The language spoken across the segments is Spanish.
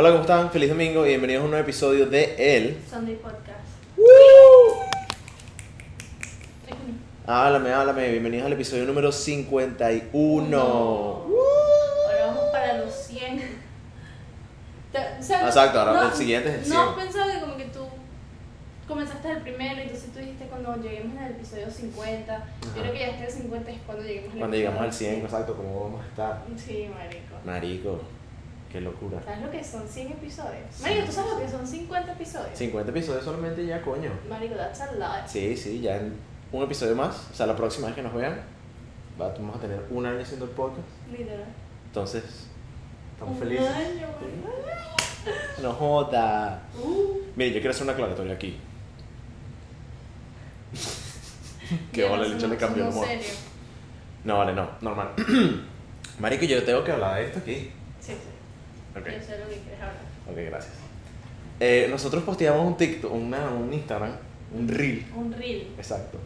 Hola, ¿cómo están? Feliz domingo y bienvenidos a un nuevo episodio de El. Sunday Podcast. Háblame, háblame. Bienvenidos al episodio número 51. Ahora vamos para los 100. Te- o sea, Exacto, ahora el siguiente es el No 100. has pensado que como que tú comenzaste el primero y entonces tú dijiste cuando lleguemos al episodio 50. Yo creo que ya este el 50 es cuando lleguemos al Cuando llegamos al 100, exacto, ¿cómo vamos a estar? Sí, marico. Marico, qué locura. ¿Sabes lo que son 100 episodios? Sí. Marico, ¿tú sabes lo que son 50 episodios? 50 episodios solamente ya, coño. Marico, that's a lot. Sí, sí, ya en un episodio más. O sea, la próxima vez que nos vean, va- vamos a tener un año haciendo el podcast. Literal. Entonces, estamos Un felices. año, marico. No joda. Uh. Miren, yo quiero hacer una aclaratoria aquí. que Ya, vale, el le cambió el humor. serio. No, vale, no, normal. Marico, yo tengo que hablar de esto aquí. Sí, sí. Ok, Yo sé lo que quieres hablar. ok, gracias. Eh, nosotros posteamos un TikTok, una, un Instagram, un Reel. Un reel. Exacto.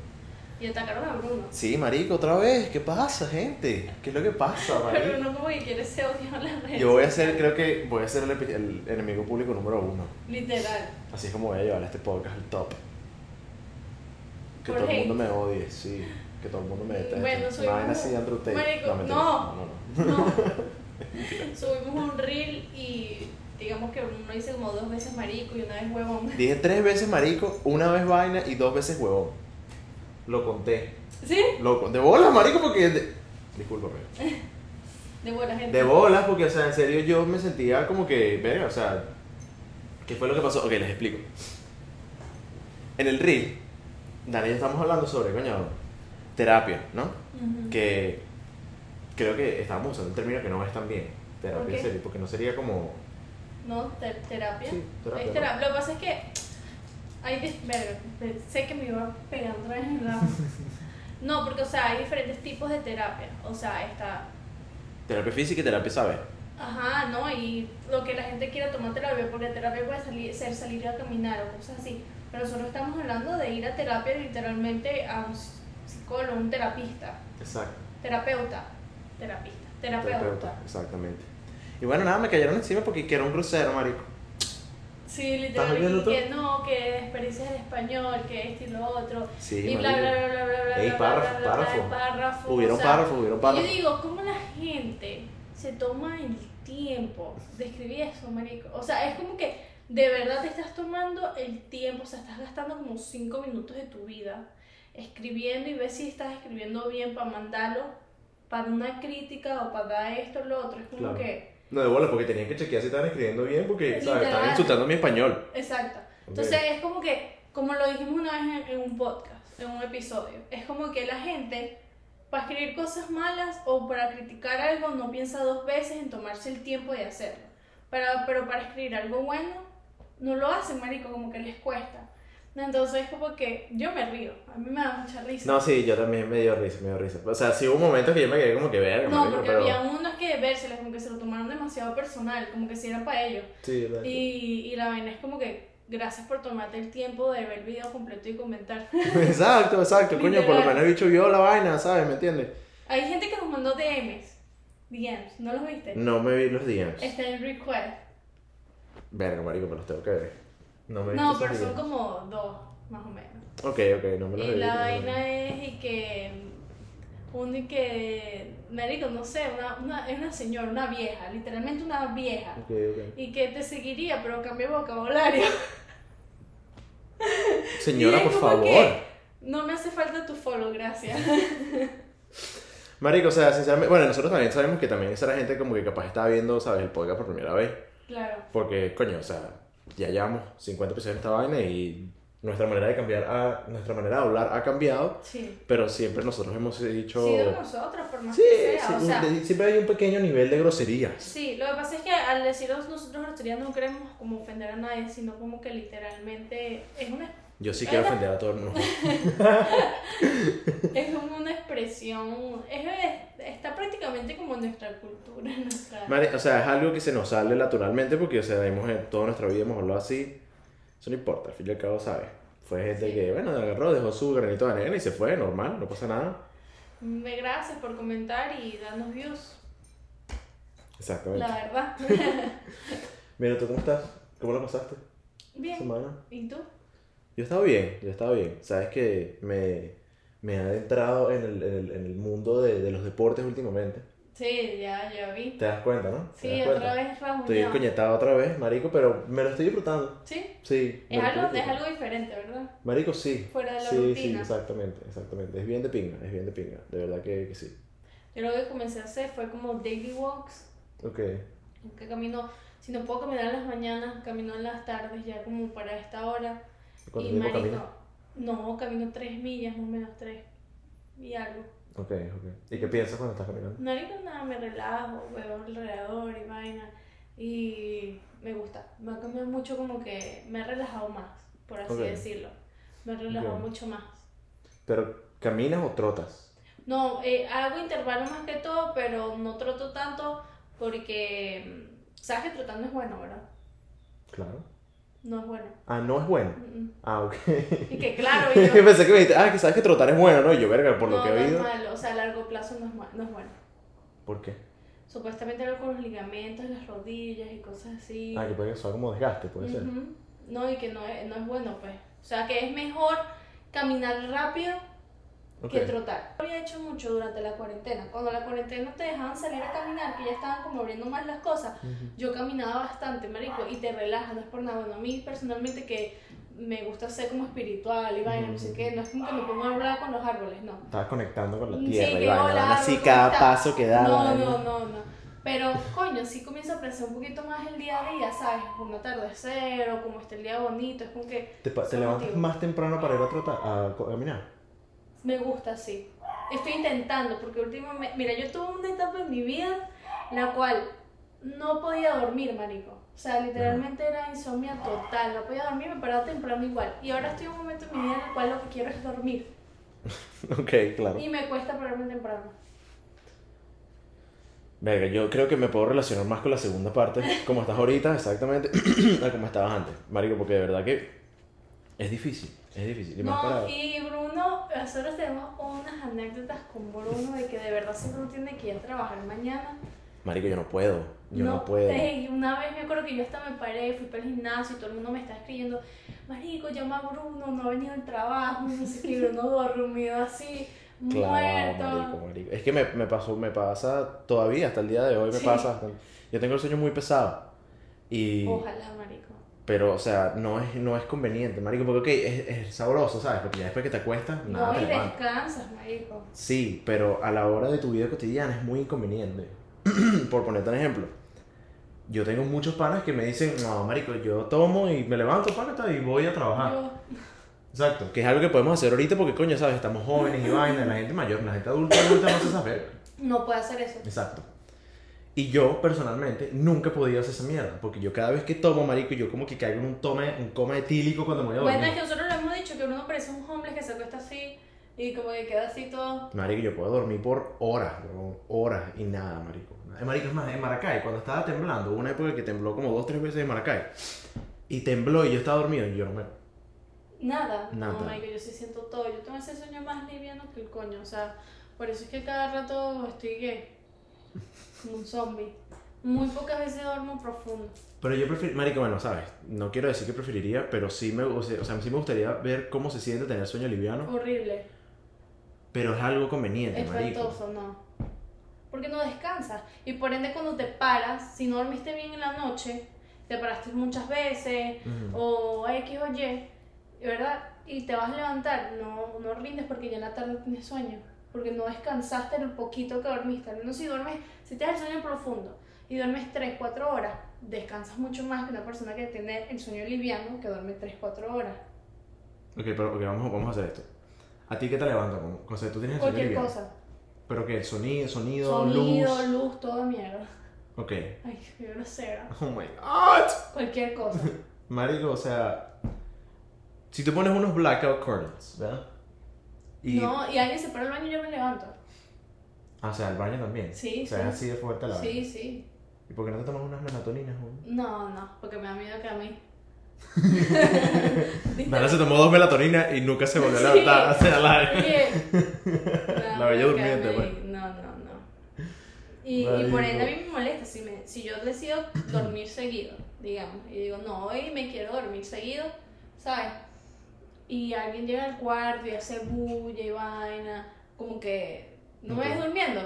Y atacaron a Bruno. Sí, marico, otra vez. ¿Qué pasa, gente? ¿Qué es lo que pasa, Pero marico? Bruno como que quiere ser odio en las redes. Yo voy a ser, creo que voy a ser el, el enemigo público número uno. Literal. Así es como voy a llevar este podcast al top. Que Por todo el mundo me odie, sí. Que todo el mundo me deteste. Bueno, un- así Andrew Tate. Marico, mentira. no. no, no. No. Subimos un reel y digamos que Bruno dice como dos veces marico y una vez huevón. Dije tres veces marico, una vez vaina y dos veces huevón. Lo conté. ¿Sí? Lo, con- de bolas, marico, porque. De, discúlpame. De buena gente. De bolas, porque, o sea, en serio yo me sentía como que. Verga, o sea. ¿Qué fue lo que pasó? Ok, les explico. En el reel, Dani y yo estamos hablando sobre, coño, terapia, ¿no? Que creo que estábamos usando un término que no es tan bien. Terapia, Ok. en serio, porque no sería como. No, te- terapia. Sí, terapia, Es ¿no? terapia. Lo que pasa es que hay verga, sé que me iba vez en la... No, porque o sea, hay diferentes tipos de terapia. O sea, está Terapia física y terapia, ¿sabes? Ajá, ¿no? Y lo que la gente quiera tomar terapia, porque terapia puede salir, ser salir a caminar o cosas así. Pero nosotros estamos hablando de ir a terapia literalmente a un psicólogo, un terapista, Exacto. terapeuta, terapista, terapeuta. Exactamente. Y bueno, nada, me cayeron encima porque que era un grosero, marico. Sí, ¿Estás literalmente. que no, que experiencias del español, que esto y lo otro. Sí, y bla, bla, bla, bla, bla, bla. Ey, bla, párrafo, bla, bla, bla, párrafo. párrafo, Hubieron o sea, párrafos, hubieron Yo párrafos. digo, ¿cómo la gente se toma el tiempo de escribir eso, marico? O sea, es como que de verdad te estás tomando el tiempo, o sea, estás gastando como 5 minutos de tu vida escribiendo y ves si estás escribiendo bien para mandarlo para una crítica o para esto o lo otro. Es como Claro. que, No, de bola, porque tenían que chequear si estaban escribiendo bien porque, ¿sabes? Estaban insultando mi español. exacto. Entonces es como que, como lo dijimos una vez en, en un podcast, en un episodio, es como que la gente para escribir cosas malas o para criticar algo no piensa dos veces en tomarse el tiempo de hacerlo. Para, pero para escribir algo bueno no lo hacen, marico, como que les cuesta. Entonces es como que yo me río, a mí me da mucha risa. No, sí, yo también me dio risa, me dio risa. O sea, sí hubo momentos que yo me quedé como que verga, No, porque pero... había unos que vérseles, como que se lo tomaron demasiado personal, como que si era para ellos. Sí, verdad. Y, y la vaina es como que gracias por tomarte el tiempo de ver el video completo y comentar. Exacto, exacto, coño, por lo menos el bicho vio la vaina, ¿sabes? ¿Me entiendes? Hay gente que nos mandó DMs. DMs, ¿no los viste? No me vi los DMs. Está en request. Verga, marico, me los tengo que ver. No me No, pero son como dos, más o menos. Ok, ok, no me he Y la vaina es y que un y que marico, no sé, una, una, es una señora, una vieja, literalmente una vieja. visto. Ok, ok. Y que te seguiría, pero cambia vocabulario. Señora, por favor. que, no me hace falta tu follow, gracias. Marico, o sea, sinceramente, bueno, nosotros también sabemos que también esa era gente como que capaz estaba viendo, ¿sabes? El podcast por primera vez. claro. Porque, coño, o sea, ya llevamos 50 episodios de esta vaina y nuestra manera de cambiar, a, nuestra manera de hablar ha cambiado, Sí. pero siempre nosotros hemos dicho... Sido nosotros, por más Sí, que sea. sí, o sea, siempre hay un pequeño nivel de groserías. sí, lo que pasa es que al decirnos nosotros groserías no queremos como ofender a nadie, sino como que literalmente es una, Yo sí quiero ofender a todo el mundo. es como una expresión, es, está prácticamente como nuestra cultura, nuestra... Mari- o sea, es algo que se nos sale naturalmente porque, o sea, hemos, en toda nuestra vida hemos hablado así. Eso no importa, al fin y al cabo, ¿sabes? Fue gente Sí. que, bueno, agarró, dejó su granito de arena y se fue, normal, no pasa nada. Me gracias por comentar y darnos views, Exactamente. la verdad. Mira, ¿tú cómo estás? ¿Cómo lo pasaste? Bien. Semana. ¿Y tú? Yo estaba bien, yo estaba bien. Sabes que me, me he adentrado en el, en el, en el mundo de, de los deportes últimamente. Sí, ya, ya vi. ¿Te das cuenta, no? ¿Te Sí, otra cuenta? vez rasguñado. Estoy encoñetado otra vez, marico, pero me lo estoy disfrutando. Sí, Sí. es algo, es algo diferente, ¿verdad? Marico, sí. Fuera de la sí, sí, rutina. exactamente, exactamente. Es bien de pinga, es bien de pinga. De verdad que, que sí. Yo lo que comencé a hacer fue como daily walks, Ok. que camino, si no puedo caminar en las mañanas, camino en las tardes ya como para esta hora. ¿Cuánto y tiempo marico, caminas? no, camino tres millas, más o menos tres y algo. Ok, ok. ¿Y qué piensas cuando estás caminando? Marico, nada, me relajo, veo alrededor y vaina. Y me gusta. Me ha cambiado mucho como que me ha relajado más, por así decirlo. Me ha relajado mucho más. ¿Pero caminas o trotas? No, eh, hago intervalos más que todo, pero no troto tanto porque mm, sabes que trotando es bueno, ¿verdad? Claro. No es bueno. Ah, no es bueno. Mm, mm. Ah, ok. Y que claro, y yo- Pensé que me dijiste, ah, que sabes que trotar es bueno, ¿no? Y yo, verga, por lo no, que he no es oído. malo, o sea, a largo plazo no es, ma- no es bueno. ¿Por qué? Supuestamente algo con los ligamentos, las rodillas y cosas así. Ah, que puede ser como desgaste, puede ser. Ujú. No, y que no es, no es bueno, pues. O sea, que es mejor caminar rápido Ok. que trotar. Lo había hecho mucho durante la cuarentena. Cuando la cuarentena te dejaban salir a caminar, que ya estaban como abriendo más las cosas, Ujú. yo caminaba bastante, marico, y te relaja, no es por nada. Bueno, a mí personalmente que me gusta ser como espiritual y vaina, no sé qué, no es como que me pongo a hablar con los árboles, no. Estabas conectando con la Sí, tierra y que vaina, así ¿cómo cada paso que daba. No, no, no, no. Pero, coño, sí comienzo a apreciar un poquito más el día a día, ¿sabes? Un atardecer o como está el día bonito, es como que ¿Te, te levantas motivos. más temprano para ir a trotar, a caminar? Me gusta así. Estoy intentando, porque últimamente, mira, yo tuve una etapa en mi vida la cual no podía dormir, marico. O sea, literalmente era insomnia total, no podía dormir, me paraba temprano igual. Y ahora estoy en un momento en mi vida en el cual lo que quiero es dormir. ok, claro. Y me cuesta pararme temprano. Verga, yo creo que me puedo relacionar más con la segunda parte, como estás ahorita, exactamente, a como estabas antes. Marico, porque de verdad que es difícil, es difícil. Y más No, para... y Bruno, nosotros tenemos unas anécdotas con Bruno de que de verdad si Bruno tiene que ir a trabajar mañana. Marico, yo no puedo, yo no, puedo. ey, una vez me acuerdo que yo hasta me paré, fui para el gimnasio y todo el mundo me está escribiendo, Marico, llama a Bruno, no ha venido al trabajo, no sé qué, Bruno dormido así, Claro, muerto. marico, marico. Es que me, me pasó, me pasa todavía, hasta el día de hoy me Sí. pasa. bastante. Yo tengo el sueño muy pesado. Y... Ojalá, Marico. Pero, o sea, no es, no es conveniente, marico, porque, ok, es, es sabroso, ¿sabes? Porque ya después que te acuestas, nada no, te y levanta. descansas, Marico. Sí, pero a la hora de tu vida cotidiana es muy inconveniente. Por ponerte un ejemplo. Yo tengo muchos panas que me dicen, no, marico, yo tomo y me levanto, panata, y voy a trabajar. Yo, Exacto. Que es algo que podemos hacer ahorita porque, coño, ¿sabes? Estamos jóvenes y vaina, la gente mayor, la gente adulta, adulta no esas vergas. no puedo hacer eso. Exacto. Y yo, personalmente, nunca he podido hacer esa mierda. Porque yo cada vez que tomo, marico, yo como que caigo en un, tome, un coma etílico cuando me voy a dormir. Bueno, es que nosotros le hemos dicho que Bruno parece un homeless que se acuesta así y como que queda así todo. Marico, yo puedo dormir por horas, bro, horas y nada, marico. Eh, Marico, es más, en Maracay, cuando estaba temblando, hubo una época que tembló como dos, tres veces en Maracay. Y tembló y yo estaba dormido y yo no me... Nada. Nada. No, marico, yo sí siento todo. Yo tengo ese sueño más liviano que el coño. O sea, por eso es que cada rato estoy gay. Como un zombie. Muy pocas veces duermo profundo. Pero yo prefiero, marico, bueno, sabes, no quiero decir que preferiría, pero sí me, o sea, sí me gustaría ver cómo se siente tener sueño liviano, Horrible. pero es algo conveniente, marico. Espantoso, no. Porque no descansas. Y por ende, cuando te paras, si no dormiste bien en la noche, te paraste muchas veces, Ujú. o X o Y, ¿verdad? Y te vas a levantar, no, no rindes porque ya en la tarde tienes sueño. Porque no descansaste lo poquito que dormiste. Menos si duermes, si te das el sueño profundo y duermes 3, 4 horas, descansas mucho más que una persona que tiene el sueño liviano que duerme 3, 4 horas. Ok, pero ok, vamos, vamos a hacer esto. ¿A ti qué te levanta? O sea, tú tienes el sueño Cualquier liviano. cosa. ¿Pero qué? ¿Sonido, sonido, Sonido, luz? luz, toda mierda. Ok. Ay, qué grosera. Oh my god. Cualquier cosa. Marico, o sea, si tú pones unos blackout curtains, ¿verdad? Y, No, y alguien se para el baño y yo me levanto. Ah, o sea, el baño también. Sí, O sea, sí. es así de fuerte la. Sí, sí. ¿Y por qué no te tomas unas melatoninas? No, no, porque me da miedo que a mí. Nana se tomó dos melatoninas y nunca se volvió a levantar hacia la da La bella durmiente, pues. No, no, no. Y, y por ende a mí me molesta si, me, si yo decido dormir seguido, digamos, y digo, no, hoy me quiero dormir seguido, ¿sabes? Y alguien llega al cuarto y hace bulla y vaina, como que no me ves durmiendo.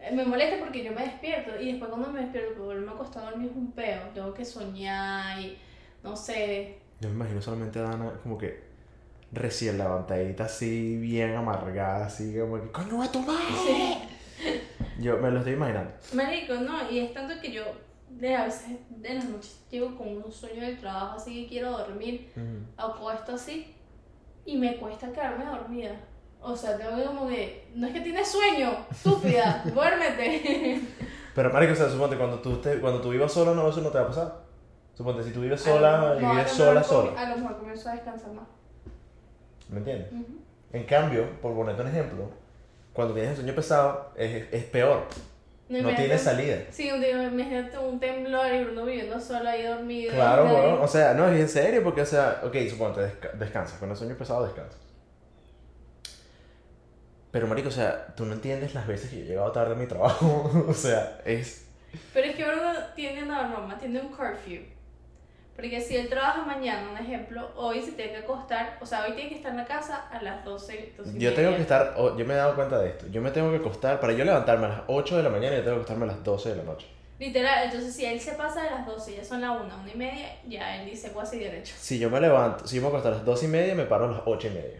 Eh, Me molesta porque yo me despierto y después cuando me despierto, porque volverme a acostar a dormir es un peo. Tengo que soñar y no sé. Yo me imagino solamente a Dana como que recién levantadita, así, bien amargada, así, como que, ¡coño, a tu madre! Sí. Yo me lo estoy imaginando. Marico, no, y es tanto que yo de a veces de las noches llego con un sueño del trabajo, así que quiero dormir, apuesto así, y me cuesta quedarme dormida. O sea, tengo que como que, no es que tienes sueño, estúpida, duérmete. Pero, marico, o sea, suponte, cuando tú, te, cuando tú vivas sola, no, eso no te va a pasar. Suponte, si tú vives sola y no, vives sola, sola. A lo mejor comienzo a descansar más. ¿Me entiendes? Ujú. En cambio, por ponerte un ejemplo, cuando tienes el sueño pesado, es, es peor. No tienes salida. Sí, un imagínate un temblor y uno viviendo solo ahí dormido. Claro, nadie- bueno, o sea, no, es en serio, porque, o sea, ok, suponte, desca- descansas, con el sueño pesado descansas. Pero, marico, o sea, tú no entiendes las veces que yo he llegado tarde a mi trabajo, o sea, es... Pero es que uno tiene una norma, tiene un curfew. Porque si él trabaja mañana, un ejemplo, hoy se tiene que acostar, o sea, hoy tiene que estar en la casa a las 12, 12 y Yo tengo que estar, o- yo me he dado cuenta de esto, yo me tengo que acostar, para yo levantarme a las 8 de la mañana, yo tengo que acostarme a las 12 de la noche. Literal, entonces si él se pasa de las 12, ya son las 1, 1 y media, ya él dice voy a seguir derecho. Si yo me levanto, si yo me acuesto a las 12 y media, me paro a las 8 y media.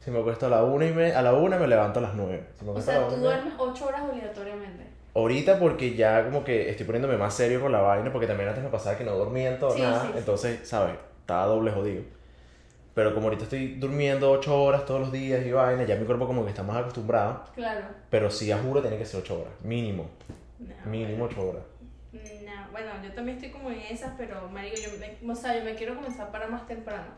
Si me acuesto a la 1 y media, a la 1 me levanto a las 9. Si me O sea, tú 1 y media- duermes 8 horas obligatoriamente. Ahorita porque ya como que estoy poniéndome más serio con la vaina, porque también antes me pasaba que no dormía en todo Sí, nada, sí, entonces, ¿sabes? Estaba doble jodido. Pero como ahorita estoy durmiendo 8 horas todos los días y vaina, ya mi cuerpo como que está más acostumbrado, Claro. pero sí, a juro, tiene que ser 8 horas, mínimo, No, mínimo 8 horas. No, bueno, yo también estoy como en esas, pero marico, yo me, o sea, yo me quiero comenzar para más temprano.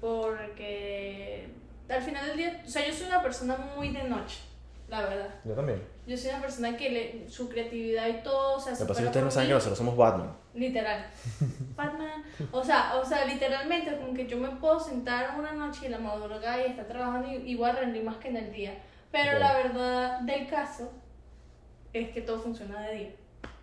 Porque al final del día, o sea, yo soy una persona muy de noche, la verdad. Yo también. Yo soy una persona que le, su creatividad y todo, o sea, Lo se que ustedes no saben que nosotros somos Batman. Literal. Batman. O sea, o sea, literalmente, como que yo me puedo sentar una noche y la madrugada y estar trabajando y igual rendir más que en el día. Pero la verdad del caso es que todo funciona de día.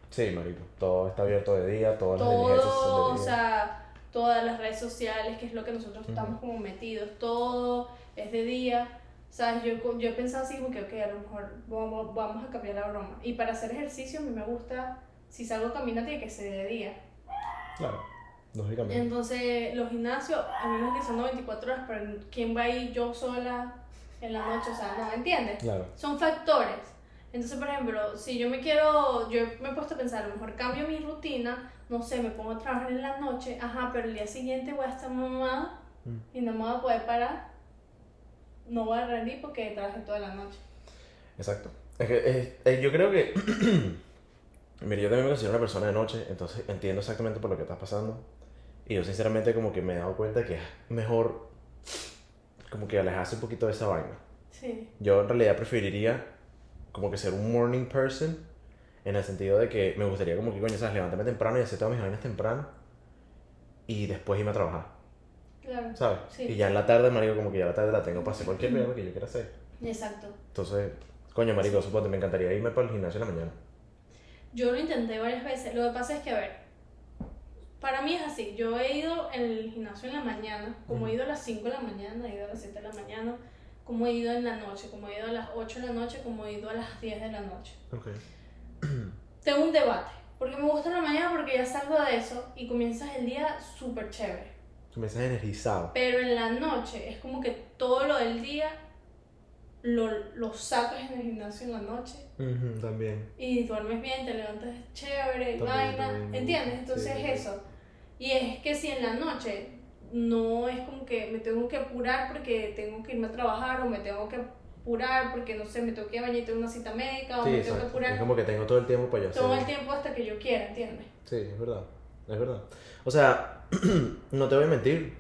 Sí, marico. Todo está abierto de día, todas las todo, son o de día. sea, todas las redes sociales, que es lo que nosotros estamos como metidos, todo es de día. Sea, yo, yo pensaba así como que, ok, a lo mejor vamos, vamos a cambiar la broma. Y para hacer ejercicio a mí me gusta, si salgo a caminar tiene que ser de día. Claro, lógicamente. Entonces, los gimnasios, a mí me dicen que son 94 horas, pero ¿quién va a ir yo sola en la noche? O sea, no, ¿entiendes? Claro. Son factores. Entonces, por ejemplo, si yo me quiero, yo me he puesto a pensar, a lo mejor cambio mi rutina, no sé, me pongo a trabajar en la noche, ajá, pero el día siguiente voy a estar mamada Mm. y no me voy a poder parar, no voy a rendir porque trabajé toda la noche. Exacto. Es que eh, eh, yo creo que. Mira, yo también me considero una persona de noche, entonces entiendo exactamente por lo que estás pasando. Y yo, sinceramente, como que me he dado cuenta que es mejor. Como que alejarse un poquito de esa vaina. Sí, Yo en realidad preferiría como que ser un morning person en el sentido de que me gustaría como que, coño, sabes, levantarme temprano y hacer todas mis vainas temprano y después irme a trabajar, claro. ¿sabes? Sí. Y ya en la tarde, marico, como que ya la tarde la tengo para hacer cualquier mierda que yo quiera hacer. Exacto. Entonces, coño, marico, suponte, me encantaría irme para el gimnasio en la mañana. Yo lo intenté varias veces. Lo que pasa es que, a ver, para mí es así. Yo he ido al gimnasio en la mañana, como he ido a las 5 de la mañana, he ido a las 7 de la mañana, como he ido en la noche, como he ido a las 8 de la noche, como he ido a las 10 de la noche. Ok. Tengo un debate, porque me gusta en la mañana porque ya salgo de eso y comienzas el día súper chévere. Comienzas energizado. Pero en la noche es como que todo lo del día lo, lo sacas en el gimnasio en la noche también. y duermes bien, te levantas chévere, También, vaina, también. ¿entiendes? Entonces Sí, sí, es sí. eso. Y es que si en la noche no es como que me tengo que apurar porque tengo que irme a trabajar o me tengo que apurar porque no sé, me tengo que bañar y tengo una cita médica o Sí, me tengo que apurar Es como que tengo todo el tiempo para yo hacer. todo el tiempo hasta que yo quiera, ¿entiendes? Sí, es verdad. Es verdad. O sea, no te voy a mentir.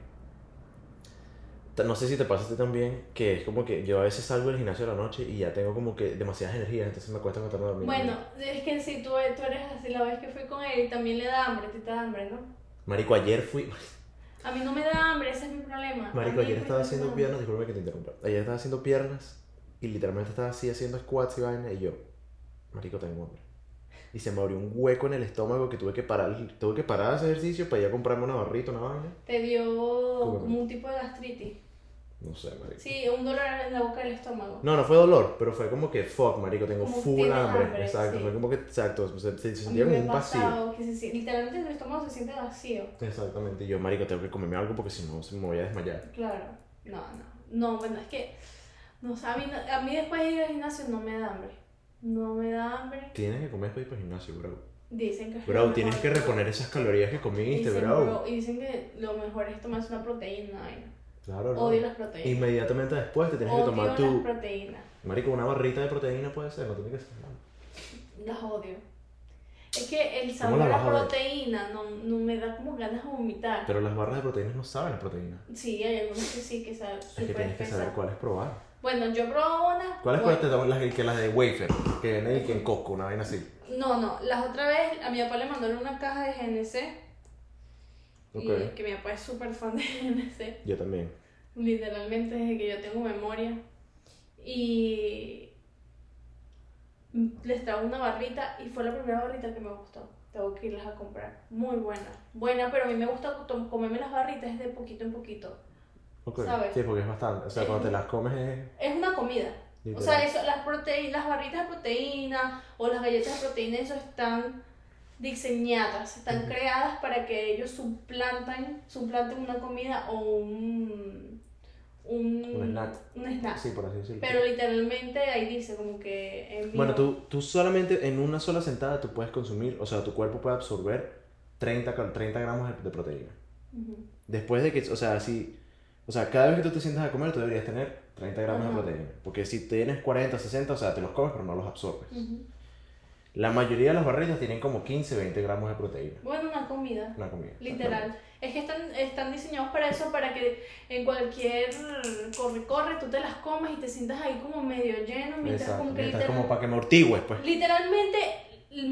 No sé si te pasa a ti también, que es como que yo a veces salgo del gimnasio a la noche y ya tengo como que demasiadas energías, entonces me cuesta acostarme a dormir. Bueno, es que si tú, tú eres así, la vez que fui con él también le da hambre, te da hambre, ¿no? Marico, ayer fui. A mí no me da hambre, ese es mi problema. Marico, ayer estaba haciendo piernas, disculpe que te interrumpa. Ayer estaba haciendo piernas y literalmente estaba así haciendo squats y vaina y yo, Marico, tengo hambre. Y se me abrió un hueco en el estómago que tuve que parar, tuve que parar ese ejercicio para ir a comprarme una barrita, una vaina. Te dio como un tipo de gastritis. No sé, marico. Sí, un dolor en la boca del estómago. No, no fue dolor, pero fue como que fuck, marico, tengo Como full hambre. hambre, exacto, sí. fue como que, exacto, se, se- sentía como un vacío. pasado que se siente- literalmente el estómago se siente vacío. Exactamente, y yo, marico, tengo que comerme algo porque si no me voy a desmayar. Claro. No, no. No, bueno, es que. No, sé, a, mí, a mí después de ir al gimnasio no me da hambre. No me da hambre. Tienes que comer después para el gimnasio, bro. Dicen que es Bro, tienes mejor. que reponer esas calorías que comiste, Dicen, bro. Y dicen que lo mejor es tomarse una proteína. vaina. Claro, bro. Odio las proteínas. Inmediatamente después te tienes que tomar las tu... proteínas. Marico, una barrita de proteína puede ser, no tiene que ser. ¿no? Las odio. Es que el ¿Cómo sabor la a la proteína no, no me da como ganas de vomitar. Pero las barras de proteínas no saben a proteína. Sí, hay algunas que sí, que saben Es que tienes que saber cuáles probar. Bueno, yo probé una. ¿Cuáles bueno, te toman las, que las de wafer? Que vienen en Costco, una vaina así. No, no, las otra vez a mi papá le mandaron una caja de GNC. Ok. Y que mi papá es súper fan de GNC. Yo también. Literalmente desde que yo tengo memoria. Y les trajo una barrita y fue la primera barrita que me gustó. Tengo que irlas a comprar. Muy buena. Buena, pero a mí me gusta comerme las barritas de poquito en poquito. ¿Sabes? Sí, porque es bastante. O sea, cuando te las comes es... Es una comida. O sea, eso, las, proteínas, las barritas de proteína o las galletas de proteína, eso están diseñadas, están creadas para que ellos suplantan, suplanten una comida o un, un, Un snack. un snack. Sí, por así decirlo. Pero literalmente ahí dice como que en Bueno, tú, tú solamente en una sola sentada tú puedes consumir, o sea, tu cuerpo puede absorber 30, cal- 30 gramos de, de proteína. Después de que, o sea, si, o sea, cada vez que tú te sientas a comer, tú deberías tener 30 gramos Ajá. de proteína. Porque si tienes 40, 60, o sea, te los comes, pero no los absorbes. Ujú. La mayoría de las barritas tienen como 15, 20 gramos de proteína. Bueno, una comida. Una comida. Literal. Es que están, están diseñados para eso, para que en cualquier corre-corre tú te las comas y te sientas ahí como medio lleno, mientras Exacto. como que literal- como para que me amortigües, pues. literalmente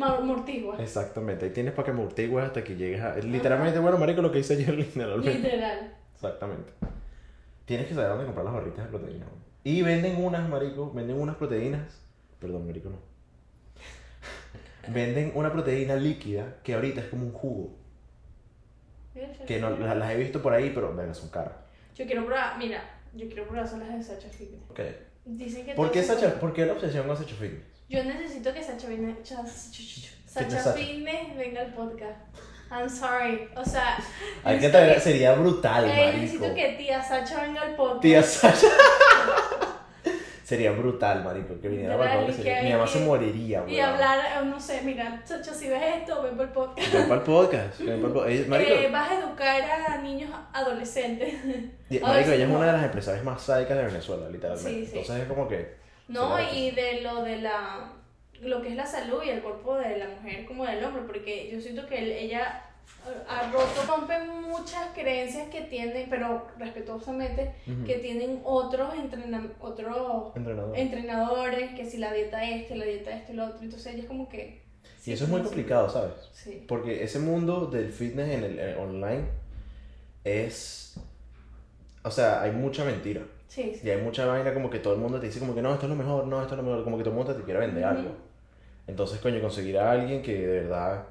amortigua. Exactamente. Ahí tienes para que me amortigües hasta que llegues a... Literalmente, bueno, marico, lo que hice ayer, literalmente. Literal. Exactamente. Tienes que saber dónde comprar las barritas de proteína. Y venden unas, marico, venden unas proteínas. Perdón, marico, no. venden una proteína líquida que ahorita es como un jugo. Que no, las, las he visto por ahí, pero venga, son caras. Yo quiero probar, mira, yo quiero probar son las de Sacha Fitness. Ok. Dicen que ¿Por qué, Sacha, son- ¿Por qué la obsesión con Sacha Fitness? Yo necesito que Sacha, Sacha Sacha. Fitness venga al podcast. I'm sorry. O sea, Hay que sería brutal, eh, marico. necesito que tía Sacha venga al podcast. Tía Sacha. sería brutal, marico, que viniera para y sería- que- Mi mamá que- se moriría, Y weón. hablar, eh, no sé, mira, Sacha, si ves esto, ven por el podcast. Ven para el podcast. Ven para el podcast. Marico, Eh, vas a educar a niños adolescentes. y- marico, ella es una de las empresarias más sádicas de Venezuela, literalmente. Sí, sí. Entonces es como que. No, y de lo de la lo que es la salud y el cuerpo de la mujer como del hombre, porque yo siento que él- ella eh, ha roto, rompe muchas creencias que tienen, pero respetuosamente, que tienen otros entrena otros Entrenador. entrenadores, que si la dieta este, la dieta este, lo otro, entonces ella es como que... y eso es muy complicado, ¿sabes? Sí. Porque ese mundo del fitness en el eh, online es. O sea, hay mucha mentira. Sí, sí. Y hay mucha vaina como que todo el mundo te dice como que no, esto es lo mejor, no, esto es lo mejor, como que todo el mundo te quiere vender algo. Entonces, coño, conseguir a alguien que de verdad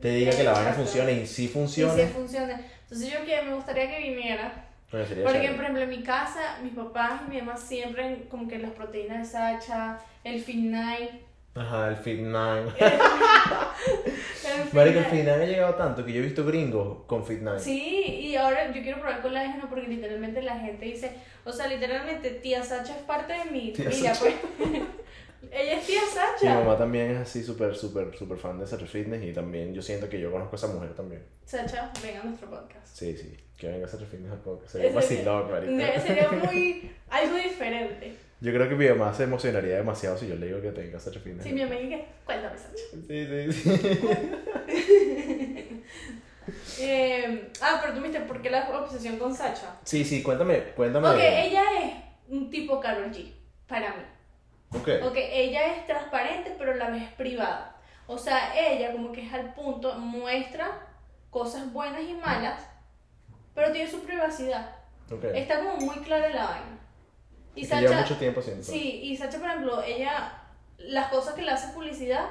te diga que la vaina Exacto. funcione y sí Sí, funcione, sí funciona. Entonces yo que me gustaría que viniera, coño, sería Porque, chévere. por ejemplo, en mi casa, mis papás y mi mamá siempre, como que las proteínas de Sacha, el Fit Night. Ajá, el Fit Nine. Marico, el. Fit Nine ha llegado tanto que yo he visto gringos con Fit Nine. Sí, y ahora yo quiero probar colágeno porque literalmente la gente dice, o sea, literalmente tía Sacha es parte de mi Tía familia, pues. Ella es tía Mi Sacha. mamá también es así súper, súper, súper fan de Sacha Fitness y también yo siento que yo conozco a esa mujer también. Sacha, venga a nuestro podcast. Sí, sí, que venga Sacha Fitness al podcast. Sería un vacilón, marico. Ne- Sería muy, algo diferente. Yo creo que mi mamá se emocionaría demasiado si yo le digo que tenga Sacha Fitness. Sí, mi amiga, que, cuéntame Sacha. Sí, sí, sí. Eh, ah, pero tú me dijiste, ¿por qué la obsesión con Sacha? Sí, sí, cuéntame, cuéntame. De- ella es un tipo Karol G, para mí. Ok. Ok, ella es transparente, pero a la vez es privada. O sea, ella como que es al punto, muestra cosas buenas y malas, pero tiene su privacidad. ok. Está como muy clara la vaina. Y Y lleva mucho tiempo haciendo. sí, y Sacha, por ejemplo, ella, las cosas que le hace publicidad,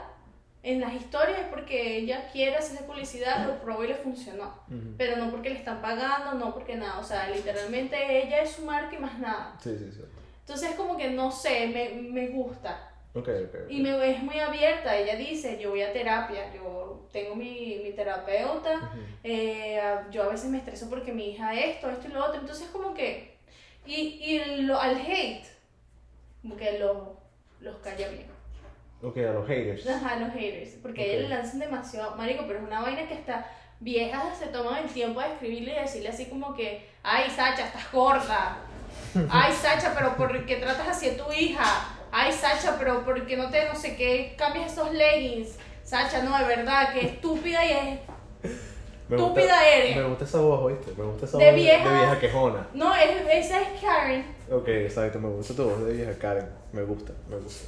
en las historias es porque ella quiere hacer publicidad, lo probó y le funcionó. Pero no porque le están pagando, no porque nada. O sea, literalmente ella es su marca y más nada. Sí, sí, sí. Entonces es como que no sé, me, me gusta. Ok, ok. ok. Y me, es muy abierta. Ella dice, yo voy a terapia, yo tengo mi, mi terapeuta. Eh, yo a veces me estreso porque mi hija esto, esto y lo otro. Entonces como que... Y, y lo, al hate, como que lo, los calla bien. Ok, a los haters. Ajá, los haters. Porque a ella le lanzan demasiado. Marico, pero es una vaina que hasta viejas se toman el tiempo de escribirle y decirle así como que, ay, Sacha, estás gorda. Ay, Sacha, pero ¿por qué tratas así a tu hija? Ay, Sacha, pero ¿por qué no te, no sé qué, cambias esos leggings? Sacha, no, de verdad, que estúpida y es... Me Estúpida eres. Me gusta esa voz, ¿oíste? Me gusta esa De voz vieja. de vieja quejona. No, es, esa es Karen. Ok, exacto, me gusta tu voz de vieja Karen. Me gusta, me gusta,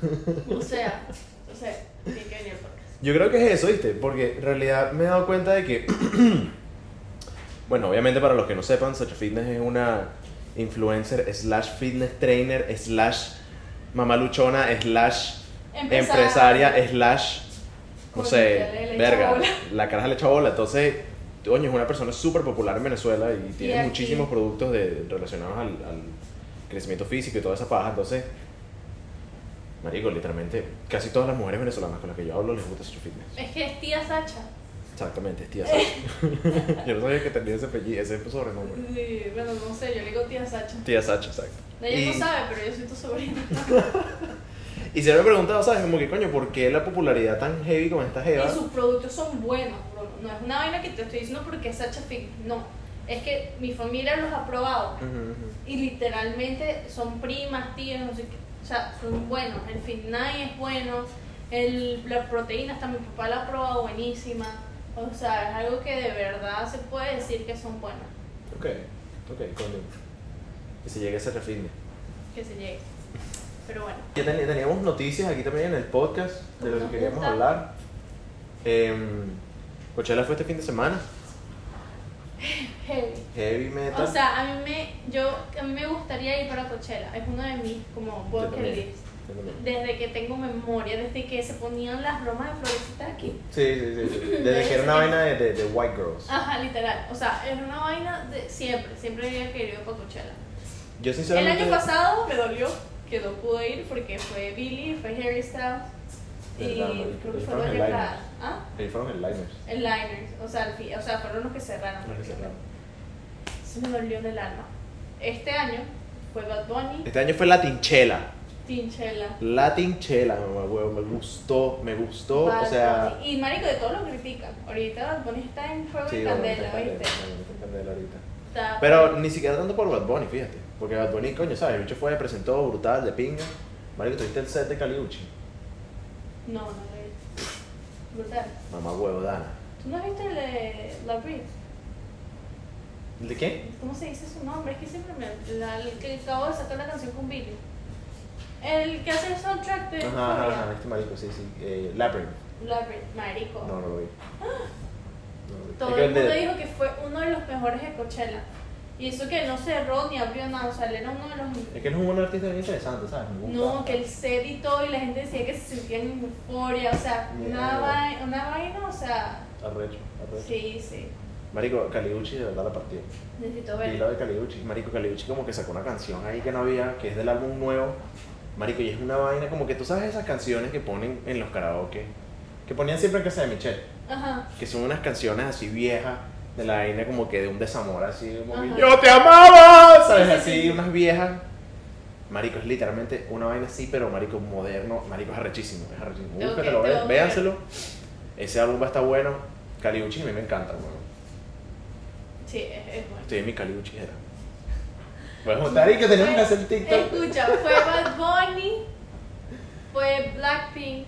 me gusta. O sea, o sea, tiene que venir por acá. Yo creo que es eso, ¿viste? Porque en realidad me he dado cuenta de que. bueno, obviamente para los que no sepan, Sacha Fitness es una influencer, slash fitness trainer, slash mamaluchona, slash empresaria, slash. No sé, verga. La caraja le echa bola. Entonces, coño, es una persona súper popular en Venezuela y tiene muchísimos productos de, relacionados al, al crecimiento físico y toda esa paja. Entonces, marico, literalmente, casi todas las mujeres venezolanas con las que yo hablo les gusta Sacha Fitness. Es que es tía Sacha. Exactamente, es tía Sacha. yo no sabía que tenía ese apellido, ese sobrenombre. Sí, bueno, no sé, yo le digo tía Sacha. Tía Sacha, exacto. Ella Y- no sabe, pero yo soy tu sobrina. Y se me he preguntado, ¿sabes? Como que, coño, ¿por qué la popularidad tan heavy con esta jeva? Y sus productos son buenos, bro. No es una vaina que te estoy diciendo porque es Sacha Fitness. No. Es que mi familia los ha probado. Y literalmente son primas, tías, no sé qué. O sea, son buenos. El Fit es bueno. El, la proteína hasta mi papá la ha probado buenísima. O sea, es algo que de verdad se puede decir que son buenos. Ok, ok, coño. Que se llegue a ese Fitness. Que se llegue. Pero bueno. Ya ten- teníamos noticias aquí también en el podcast de lo que queríamos gusta. hablar. Eh, Coachella fue este fin de semana. Heavy. Heavy metal. O sea, a mí me, yo, a mí me gustaría ir para Coachella. Es uno de mis como bucket list. Desde que tengo memoria, desde que se ponían las bromas de florecitas aquí. Sí, sí, sí. sí. Desde que era una vaina de, de, de White Girls. Ajá, literal. O sea, era una vaina de siempre. Siempre había querido Coachella. Yo El sinceramente. año pasado me dolió que no pude ir porque fue Billy, fue Harry Styles. Y Verdad, creo que fueron headliners. Cat. ¿Ah? Fueron headliners. El Liners. O sea, fin- o sea, fueron los que cerraron. Los que cerraron. Eso me dolió en el alma. Este año fue Bad Bunny, Este año fue Latinchela. Tinchella. Latinchela, mamá huevo. Me gustó, me gustó. O sea. Y marico, de todos lo critican. Ahorita Bad Bunny está en fuego Sí, y candela, ¿viste? candela, en candela ahorita. Está- Pero ni siquiera tanto por Bad Bunny, fíjate. Porque Bad Bunny, coño, ¿sabes? El bicho fue, presentó brutal, de pinga. Marico, tuviste el set de Caliucci. No, no lo vi. Brutal. Mamá huevo, Dana. ¿Tú no has visto el de La Brit? ¿El de qué? ¿Cómo se dice su nombre? Es que siempre me. La, el que acabo de sacar la canción con Billy. El que hace el soundtrack de. Ajá, ajá, ajá, este marico, sí, sí. Eh, Labyrinth. La Brit, marico. No, no lo vi. No lo vi. Todo el mundo de- dijo que fue uno de los mejores de Coachella. Y eso que no cerró ni abrió nada, o sea, él era uno de los. Es que él es un buen artista bien interesante, ¿sabes? No, que el set y todo, y la gente decía que se sentían en euforia, o sea, una, Mierda. vai- una vaina, o sea, Arrecho, arrecho. sí, sí, Marico, Caliucci de verdad la partió. necesito Y lo ver. de Caliucci, Marico Caliucci como que sacó una canción ahí que no había, que es del álbum nuevo. Marico, y es una vaina como que tú sabes esas canciones que ponen en los karaoke, que ponían siempre en casa de Michelle, Ajá. que son unas canciones así viejas, de la vaina como que de un desamor así, como que, yo te amaba, ¿sabes? Sí, sí, así, sí. unas viejas. Marico, es literalmente una vaina así, pero marico moderno, marico es arrechísimo, es arrechísimo. Ve- que véanselo. Ese álbum va a estar bueno. Caliucci a mí me encanta, weón. Sí, es, bueno. Estoy en mi Caliucci era. Voy a juntar y que tenemos que hacer TikTok. Escucha, fue Bad Bunny, fue Blackpink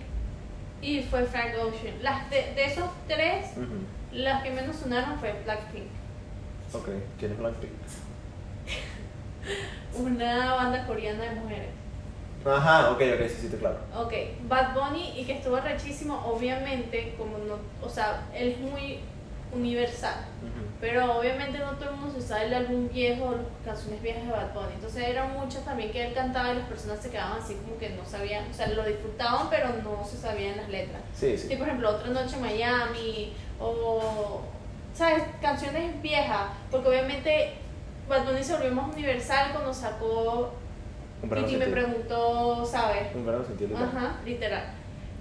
y fue Frank Ocean. Las de, de esos tres, las que menos sonaron fue Blackpink. Ok, ¿quién es Blackpink? Una banda coreana de mujeres. Ajá, ok, ok, sí, sí, claro. Ok, Bad Bunny y que estuvo rechísimo, obviamente, como no, o sea, él es muy universal. Pero obviamente no todo el mundo se sabe el álbum viejo las canciones viejas de Bad Bunny. Entonces eran muchas también que él cantaba y las personas se quedaban así como que no sabían, o sea, lo disfrutaban pero no se sabían las letras. Sí, sí. Sí, por ejemplo, Otra Noche en Miami o, ¿sabes? Canciones viejas. Porque obviamente Bad Bunny se volvió más universal cuando sacó y me preguntó, ¿sabes? Un verano sin ti, literal. Ajá, literal.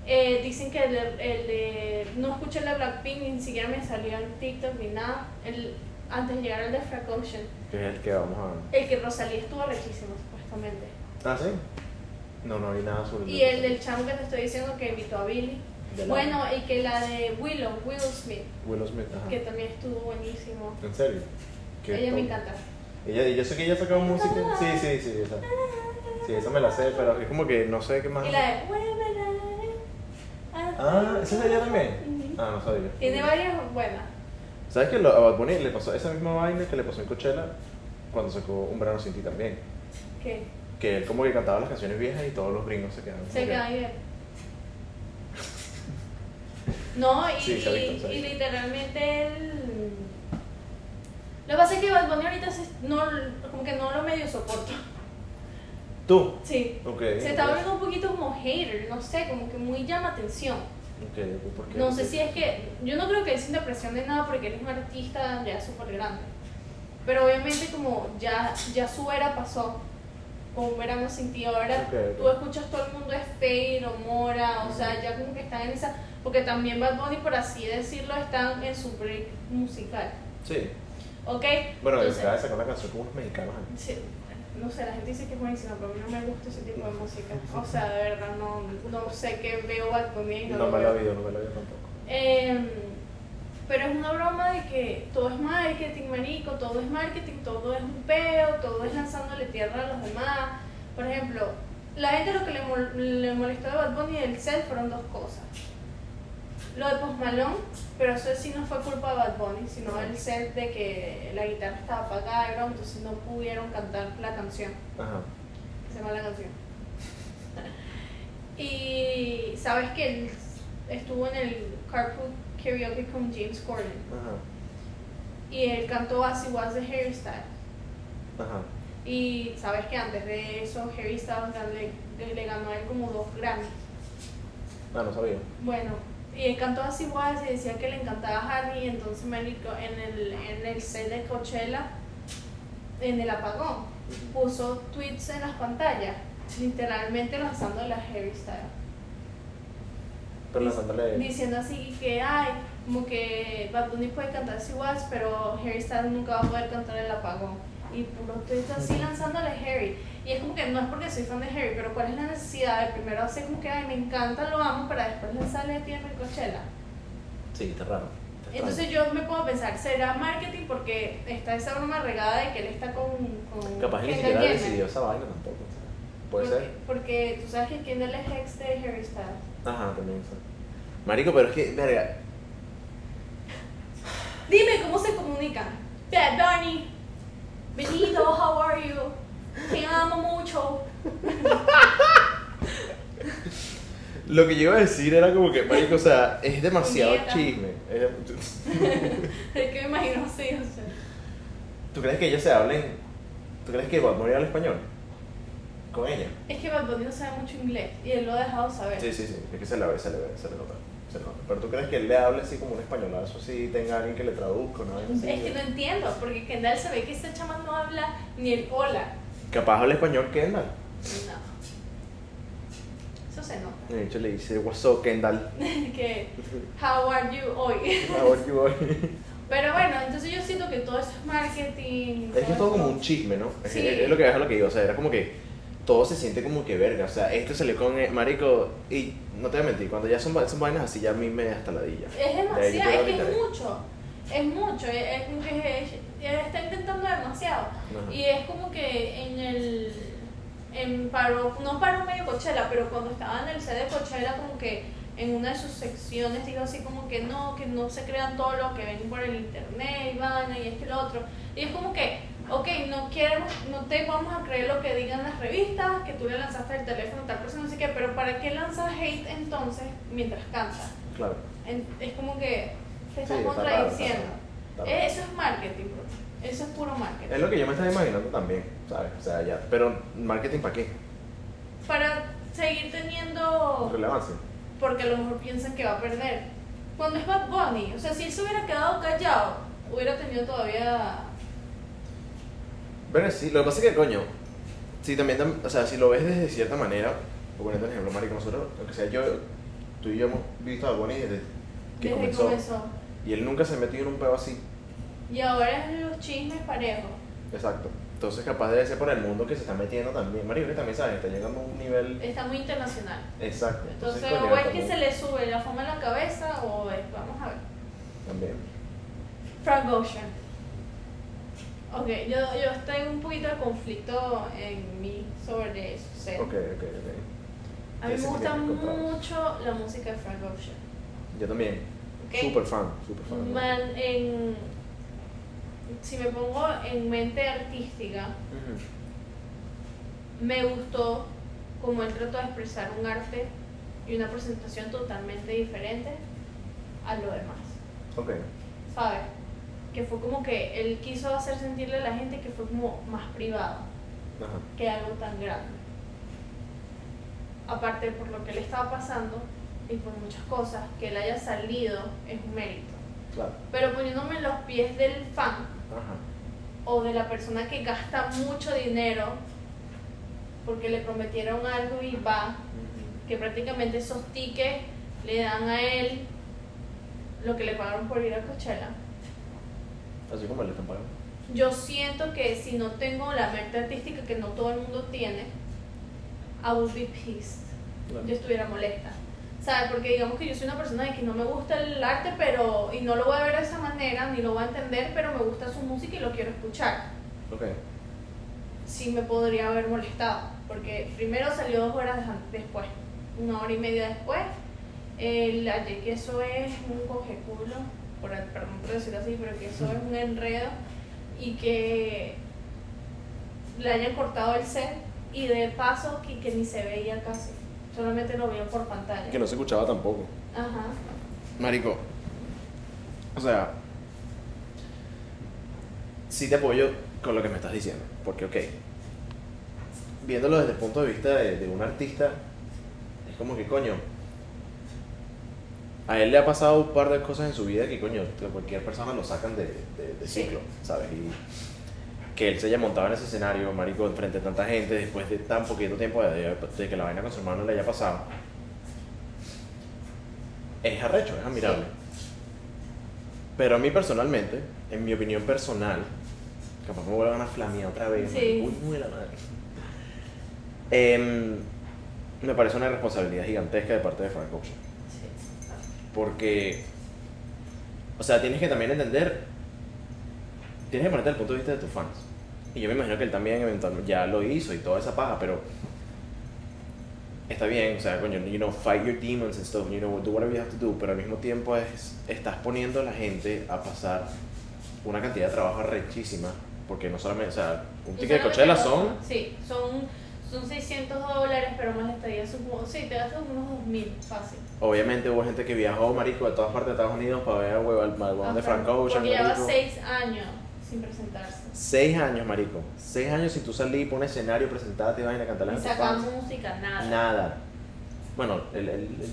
Eh, dicen que el de, el de- No escuché el de Blackpink, ni siquiera me salió en TikTok ni nada. El, antes de llegar al de Frank Ocean. Que es el que vamos a... El que Rosalía estuvo rechísimo, supuestamente. Ah, ¿sí? No, no vi nada sobre Y el del chamo que te estoy diciendo que invitó a Billy. Bueno, y que la de Willow, Will Smith, Willow Smith, ajá. que también estuvo buenísimo. ¿En serio? Ella me encanta. Ella, yo sé que ella sacaba música. Sí, sí, sí, esa. Sí, esa me la sé, pero es como que no sé qué más. Y la de Ah, ¿esa es de ella también? Ah, no sabía. Tiene varias buenas. ¿Sabes que lo- a Bad Bunny le pasó esa misma vaina que le pasó en Coachella cuando sacó Un verano sin ti también? Que Que él como que cantaba las canciones viejas y todos los gringos se quedaban. como se que- queda bien. No, y, Sí, visto, y- literalmente él. Lo que pasa es que Bad Bunny ahorita se- no, como que no lo medio soporto. ¿Tú? Sí. Ok. Se está volviendo un poquito como hater, no sé, como que muy llama atención. Ok, ¿por qué? No sé si es que. Yo no creo que él sienta presión de nada porque él es un artista ya súper grande. Pero obviamente, como ya, ya su era pasó, con un verano sin ti, ahora tú escuchas todo el mundo es Fade o Mora, o sea, ya como que están en esa. Porque también Bad Bunny, por así decirlo, están en su break musical. Sí. ¿Ok? Bueno, Entonces- acaba de sacar una canción como unos mexicanos. ¿eh? Sí, no sé, la gente dice que es buenísima, pero a mí no me gusta ese tipo de música. O sea, de verdad, no, no sé qué veo Bad Bunny no, No me la veo. no me la vi tampoco. Em, pero es una broma de que todo es marketing, marico, todo es marketing, todo es un peo, todo es lanzándole tierra a los demás. Por ejemplo, la gente lo que le, mol- le molestó de Bad Bunny y del set fueron dos cosas. Lo de Post Malone, pero eso sí no fue culpa de Bad Bunny, sino el set de que la guitarra estaba apagada, entonces no pudieron cantar la canción Ajá. se llama la canción. y sabes que él estuvo en el Carpool Karaoke con James Corden Ajá. y él cantó As It Was de Harry Styles. Ajá. Y sabes que antes de eso Harry Styles le, le ganó a él como dos Grammys. Ah, no sabía. Bueno, y él cantó As It Was y decía que le encantaba Harry, y entonces marico, en el, en el set de Coachella, en el apagón, puso tweets en las pantallas, literalmente lanzándole a Harry Styles. Diciendo así que, ay, como que Bad Bunny puede cantar As It Was, pero Harry Styles nunca va a poder cantar el apagón. Y puro tweets así lanzándole Harry. Y es como que no es porque soy fan de Harry, pero ¿cuál es la necesidad de primero hacer como que, ay, me encanta, lo amo, para después lanzarle a tierra en Coachella? Sí, está raro. Está Entonces yo me puedo pensar, ¿será marketing? Porque está esa broma regada de que él está con. con. Capaz él ni siquiera decidió esa vaina tampoco. Puede porque, ser. Porque tú sabes que Kendall es ex de Harry Styles. Ajá, también eso. Marico, pero es que, verga. Dime cómo se comunican. Bad Bunny. Benito, how are you? Te amo mucho. Lo que yo iba a decir era como que, marico, o sea, es demasiado chisme. Es- que me imagino así, o sea. ¿Tú crees que ellos se hablen? ¿Tú crees que Bad Bunny habla español? Con ella. Es que Bad Bunny no sabe mucho inglés y él lo ha dejado saber. Sí, sí, sí. Es que se le ve, se le ve, se le nota. Nota. Pero tú crees que él le hable así como un españolazo, así tenga alguien que le traduzca, ¿no? Así, Es que no entiendo, porque Kendall se ve que este chama no habla ni el hola. Capaz habla español Kendall. No. Eso se nota. De hecho le dice, what's up Kendall. que, how are you hoy? How are you boy? Pero bueno, entonces yo siento que todo eso es marketing. Es que es todo como un chisme, ¿no? Es, Sí. es lo que es lo que digo, o sea, era como que todo se siente como que verga, o sea, este salió con eh, marico y no te voy a mentir, cuando ya son, son vainas así ya a mí me da hasta la dilla. Es demasiado, es que es mucho. Es mucho, es, es está intentando demasiado. Ajá. Y es como que en el. En paro, no paro medio Coachella, pero cuando estaba en el set de Coachella, como que en una de sus secciones dijo así como que no, que no se crean todo lo que ven por el internet y van y esto y lo otro. Y es como que, ok, no queremos, no te vamos a creer lo que digan las revistas, que tú le lanzaste el teléfono a tal persona, no sé qué, pero ¿para qué lanzas hate entonces mientras cantas? Claro. En- es como que te estás contradiciendo. está está. Eso es marketing, bro. Eso es puro marketing. Es lo que yo me estaba imaginando también, ¿sabes? O sea, ya. Pero, ¿marketing para qué? Para seguir teniendo. Relevancia. Porque a lo mejor piensan que va a perder. Cuando es Bad Bunny, o sea, si él se hubiera quedado callado, hubiera tenido todavía. Bueno, sí, lo que pasa es que, coño, si también, tam- o sea, si lo ves desde cierta manera, por ponerte un ejemplo, marico, nosotros, aunque sea yo, tú y yo hemos visto a Bonnie desde que desde comenzó, que comenzó. y él nunca se metió en un peo así, Y ahora es los chismes parejos. exacto. Entonces, capaz debe ser por el mundo que se está metiendo también, marico, que también, ¿sabes? Está llegando a un nivel Está muy internacional. exacto. Entonces, coño, o es que se le sube la fama a la cabeza o es. Vamos a ver. También. Frank Ocean. Ok, yo, yo estoy un poquito de conflicto en mí sobre eso. sé. Ok, ok, ok. A mí me gusta mucho la música de Frank Ocean. Yo también. ¿ok? Super fan, super fan. Man, en, si me pongo en mente artística, me gustó como él trató de expresar un arte y una presentación totalmente diferente a lo demás. Ok. ¿Sabes? Que fue como que él quiso hacer sentirle a la gente que fue como más privado Ajá. que algo tan grande. Aparte por lo que le estaba pasando y por muchas cosas, que él haya salido es un mérito. Claro. Pero poniéndome en los pies del fan Ajá. o de la persona que gasta mucho dinero porque le prometieron algo y va, que prácticamente esos tickets le dan a él lo que le pagaron por ir a Coachella. Así como. Yo siento que si no tengo la mente artística que no todo el mundo tiene, I would be pissed. Claro. Yo estuviera molesta. ¿Sabes? Porque digamos que yo soy una persona de que no me gusta el arte, pero. y no lo voy a ver de esa manera, ni lo voy a entender, pero me gusta su música y lo quiero escuchar. Ok. Sí me podría haber molestado. Porque primero salió dos horas de- después, una hora y media después. El, ayer que eso es un cogeculo, por, perdón por decirlo así, pero que eso es un enredo y que le hayan cortado el set y de paso que, que ni se veía casi, solamente lo veía por pantalla. Que no se escuchaba tampoco. Ajá. Marico. O sea. Sí te apoyo con lo que me estás diciendo. Porque, ok. Viéndolo desde el punto de vista de, de un artista, es como que, coño. A él le ha pasado un par de cosas en su vida que, coño, que cualquier persona lo sacan de, de, de Sí. ciclo, ¿sabes? Y que él se haya montado en ese escenario, marico, enfrente de tanta gente, después de tan poquito tiempo de, de que la vaina con su hermano le haya pasado. Es arrecho, es admirable. Pero a mí personalmente, en mi opinión personal, capaz me vuelvan a flamear otra vez. Sí. Uy, muy la madre. Em, me parece una responsabilidad gigantesca de parte de Frank Ocean. Porque, o sea, tienes que también entender, tienes que ponerte el punto de vista de tus fans. Y yo me imagino que él también eventualmente ya lo hizo y toda esa paja, pero está bien, o sea, coño, you know, fight your demons and stuff, you know, do whatever you have to do, pero al mismo tiempo es, estás poniendo a la gente a pasar una cantidad de trabajo arrechísima, porque no solamente, o sea, un ticket de Coachella son, Sí, son, son 600 dólares, pero más la estadía como. Sí, te gastas unos 2000 fácil. obviamente hubo gente que viajó, marico, de todas partes de Estados Unidos para ver al huevón de Frank Ocean, Porque lleva marico. 6 años sin presentarse. Seis años, marico. Seis años sin tú salir por un escenario, presentarte, vaina, cantar Y las sacar música, nada. Nada. Bueno, él, él- él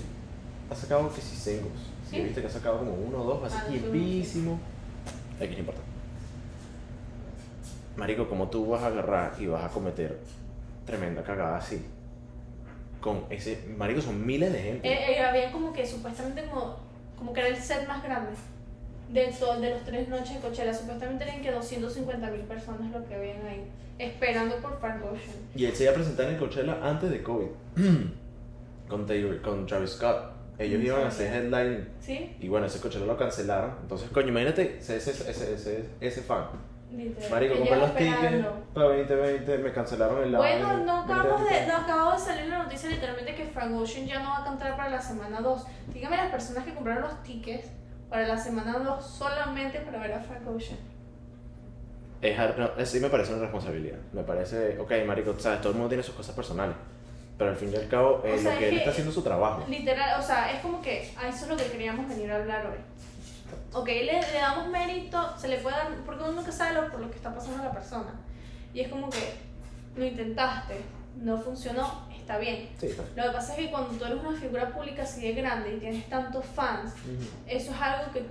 ha sacado que sí singles. ¿Sí? Y viste que ha sacado como uno o dos, así Ah, tiempísimo. Aquí no importa. Marico, como tú vas a agarrar y vas a cometer tremenda cagada así? Con ese. Marico, son miles de gente. Eh, eh, había como que supuestamente como, como que era el set más grande de, to- de los tres noches de Coachella. Supuestamente eran que 250 mil personas lo que habían ahí, esperando por Frank Ocean. Y él se iba a presentar en Coachella antes de COVID. con, Taylor- con Travis Scott. Ellos No iban a sabía. hacer headline ¿Sí? Y bueno, ese Coachella lo cancelaron. Entonces, coño, imagínate ese, ese, ese, ese fan. Literal. Marico, compré los tickets para 2020, me cancelaron el Bueno, line, no acabamos de, 2020. no acabo de salir la noticia literalmente que Frank Ocean ya no va a cantar para la semana 2. Dígame las personas que compraron los tickets para la semana 2 solamente para ver a Frank Ocean. Es, no, es- sí me parece una responsabilidad. Me parece, ok, marico, sabes, todo el mundo tiene sus cosas personales. Pero al fin y al cabo, eh, O sea, lo que él que- está haciendo es su trabajo. Literal, o sea, es como que a eso es lo que queríamos venir a hablar hoy. Ok, le, le damos mérito, se le puede dar, porque uno nunca sabe lo, por lo que está pasando a la persona. Y es como que lo intentaste, no funcionó, está bien. Sí, está. Lo que pasa es que cuando tú eres una figura pública así de grande y tienes tantos fans, Ujú. eso es algo que,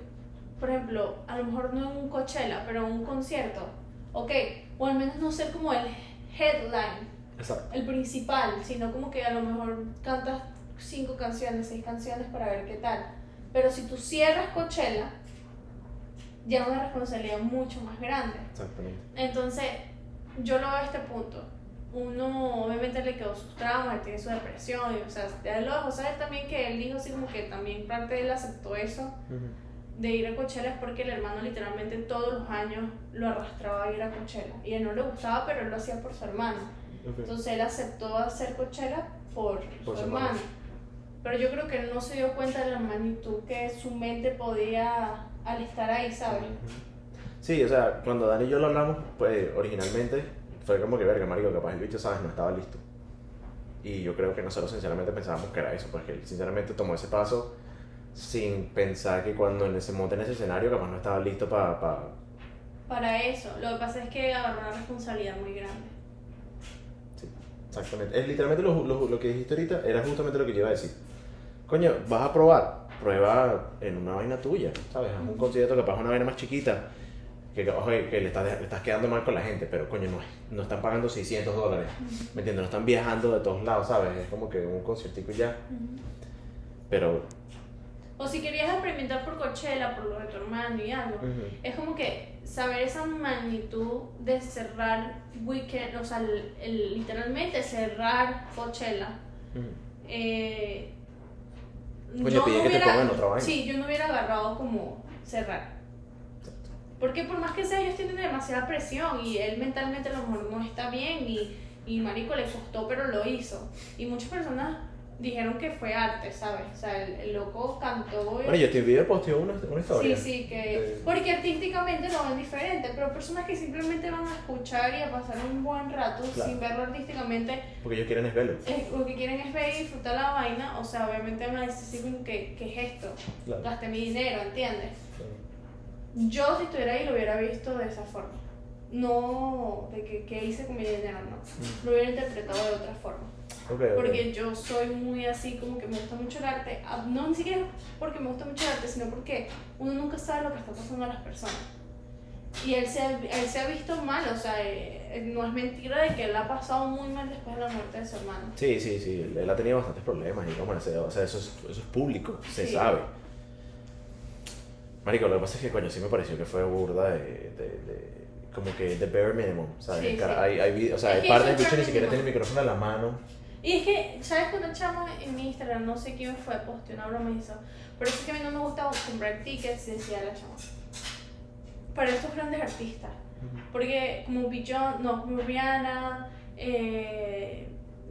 por ejemplo, a lo mejor no en un Coachella, pero en un concierto, ok, o al menos no ser como el headline, Exacto. el principal, sino como que a lo mejor cantas cinco canciones, seis canciones para ver qué tal. Pero si tú cierras Coachella, ya es una responsabilidad mucho más grande. Exactamente. Entonces, yo lo veo a este punto. Uno obviamente le quedó sus traumas, tiene su depresión, y, o sea, ya lo dejó saber también que él dijo así como que también parte de él aceptó eso Ujú. de ir a Coachella es porque el hermano literalmente todos los años lo arrastraba a ir a Coachella. Y a él no le gustaba, pero él lo hacía por su hermano. Ok. Entonces él aceptó hacer Coachella por, Por su su hermano. hermano. Pero yo creo que él no se dio cuenta de la magnitud que su mente podía al estar ahí, ¿sabes? Sí, o sea, cuando Dani y yo lo hablamos, pues originalmente fue como que, verga, marico, capaz el bicho, ¿sabes? No estaba listo. Y yo creo que nosotros sinceramente pensábamos que era eso, porque él sinceramente tomó ese paso sin pensar que cuando en ese monte en ese escenario capaz no estaba listo para... Pa... Para eso. Lo que pasa es que agarró una responsabilidad muy grande. Sí, exactamente. Es literalmente lo, lo, lo que dijiste ahorita, era justamente lo que yo iba a decir. Coño, vas a probar, prueba en una vaina tuya, ¿sabes? Haz un concierto capaz una vaina más chiquita, que, oye, que le, estás, le estás quedando mal con la gente, pero coño, no, es- no están pagando 600 dólares, ¿me entiendes? No están viajando de todos lados, ¿sabes? Es como que un conciertico y ya, pero... O si querías experimentar por Coachella, por lo de tu hermano y algo. ujú, Es como que saber esa magnitud de cerrar weekend, o sea, el- el- literalmente cerrar Coachella. ujú. Eh, Coño, pide que te pongan otra vaina. Sí, yo no hubiera agarrado como cerrar. Porque por más que sea, ellos tienen demasiada presión y él mentalmente a lo mejor no está bien y, y marico le costó, pero lo hizo. Y muchas personas dijeron que fue arte, ¿sabes? O sea, el, el loco cantó. y- Bueno, yo te video posteó una, una historia. Sí, sí, que. De- Porque artísticamente lo ven diferente, pero personas que simplemente van a escuchar y a pasar un buen rato Claro. sin verlo artísticamente, Porque ellos quieren es verlo. es- lo que quieren es ver y disfrutar la vaina, o sea, obviamente van a decir sí, que, ¿qué es esto? Claro. Gasté mi dinero, ¿entiendes? Yo si estuviera ahí lo hubiera visto de esa forma. No de que, que hice con mi dinero, no. Lo hubiera interpretado de otra forma. Ok, ok. Porque yo soy muy así, como que me gusta mucho el arte. Ah, No ni siquiera porque me gusta mucho el arte, sino porque uno nunca sabe lo que está pasando a las personas. Y él se, él se ha visto mal, o sea, eh, no es mentira de que él ha pasado muy mal después de la muerte de su hermano. Sí, sí, sí, él- ha tenido bastantes problemas y como o sea, eso es, eso es público, se Sí. sabe. Marico, lo que pasa es que, coño, sí me pareció que fue burda de, de, de- como que de bare minimum, ¿sabes? Sí, sí. Hay, hay, o sea, hay que partes bicho ni siquiera tiene el micrófono en la mano. Y es que, ¿sabes cuando chama en mi Instagram? No sé quién fue, posteó una broma y hizo. Pero es que a mí no me gusta comprar tickets, decía la chama. Para estos grandes artistas. Porque como Bijon, no, como Rihanna, eh,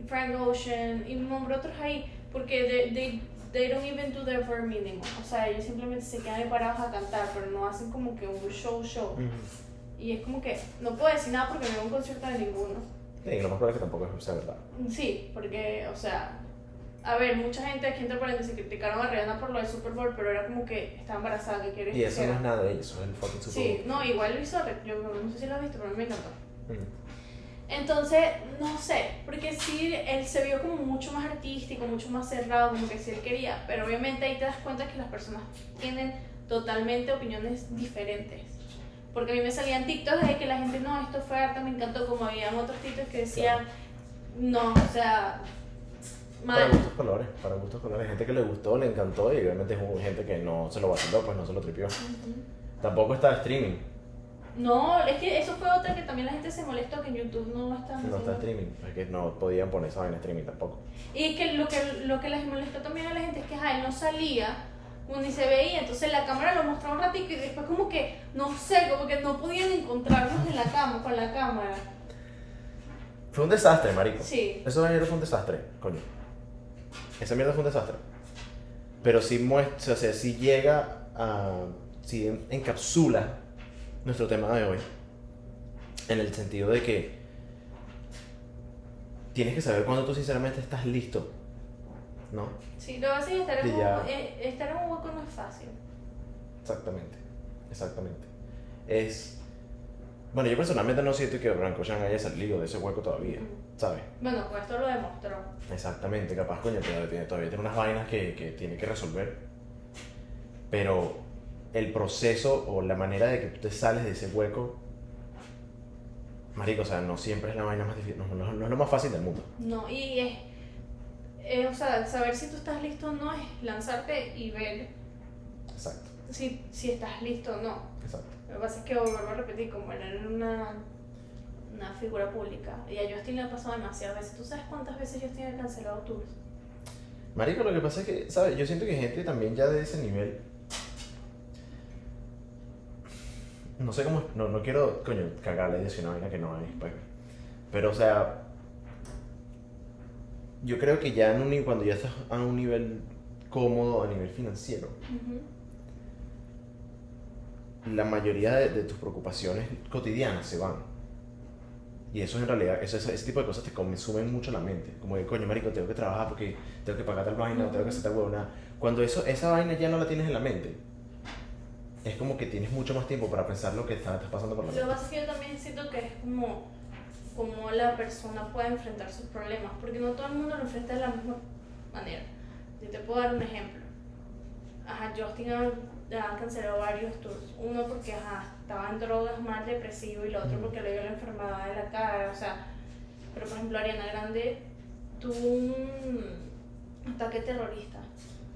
Frank Ocean y nombré otros ahí, porque they, they, they don't even do their bare minimum. O sea, ellos simplemente se quedan ahí parados a cantar, pero no hacen como que un show show. Y es como que no puedo decir nada porque no veo un concierto de ninguno. Y lo más probable es que tampoco sea verdad. Sí, porque, o sea, a ver, mucha gente aquí entre paréntesis criticaron a Rihanna por lo del Super Bowl, pero era como que estaba embarazada, que quieres Y eso no es nada de eso es el fucking Super Sí, Bowl. no, igual lo hizo, yo no sé si lo has visto, pero a mí me encantó. Ujú. Entonces, no sé, porque sí, él se vio como mucho más artístico, mucho más cerrado, como que sí él quería, pero obviamente ahí te das cuenta que las personas tienen totalmente opiniones diferentes. Porque a mí me salían TikToks de que la gente, no, esto fue arte, me encantó, como habían otros TikToks que decían, no, o sea, Para mal. gustos colores, para gustos colores. Gente que le gustó, le encantó y obviamente hubo gente que no se lo vaciló, pues no se lo tripió. Ujú. Tampoco está streaming, No, es que eso fue otra que también la gente se molestó que en YouTube no está no está streaming, es que no podían poner esa en streaming tampoco. Y que lo que lo que les molestó también a la gente es que él no salía ni se veía, entonces la cámara lo mostraba un ratito y después como que, no sé, como que no podían encontrarnos en la cama, con la cámara. Fue un desastre, marico. Sí. Eso ayer fue un desastre, coño. Esa mierda fue un desastre. Pero sí muestra, o sea, sí llega a. sí encapsula nuestro tema de hoy. En el sentido de que. Tienes que saber cuando tú sinceramente estás listo. ¿No? Sí, lo que estar en, un, eh, estar en un hueco no es fácil. Exactamente, exactamente. Es... Bueno, yo personalmente no siento que Frank Ocean haya salido de ese hueco todavía, ¿sabes? Bueno, pues esto lo demostró. Exactamente, capaz, coño, todavía tiene, todavía tiene unas vainas que, que tiene que resolver. Pero el proceso o la manera de que tú te sales de ese hueco, marico, o sea, no siempre es la vaina más difícil, no, no- no es lo más fácil del mundo. No, y es, eh, o sea, saber si tú estás listo o no es lanzarte y ver Exacto, si, si estás listo o no. exacto. Lo que pasa es que vuelvo a repetir, como era una, una figura pública, y a Justin le ha pasado demasiadas veces. ¿Tú sabes cuántas veces Justin ha cancelado tours? Marico, lo que pasa es que, ¿sabes? Yo siento que gente también ya de ese nivel. No sé cómo. No, no quiero, coño, cagarle y decir una vaina que no hay. Pues. Pero, o sea. Yo creo que ya en un, cuando ya estás a un nivel cómodo a nivel financiero, la mayoría de, de tus preocupaciones cotidianas se van. Y eso en realidad, eso, ese, ese tipo de cosas te consumen mucho la mente. Como que, coño, marico, tengo que trabajar porque tengo que pagar tal vaina, o tengo que hacer tal huevona. Cuando eso, esa vaina ya no la tienes en la mente, es como que tienes mucho más tiempo para pensar lo que está, estás pasando por la mente. yo también siento que es como, como la persona puede enfrentar sus problemas, porque no todo el mundo lo enfrenta de la misma manera. Yo te puedo dar un ejemplo. Ajá, Justin ha, ha cancelado varios tours. Uno porque ajá, estaba en drogas, mal depresivo, y el otro porque le dio la enfermedad de la cara. O sea, pero por ejemplo, Ariana Grande tuvo un ataque terrorista.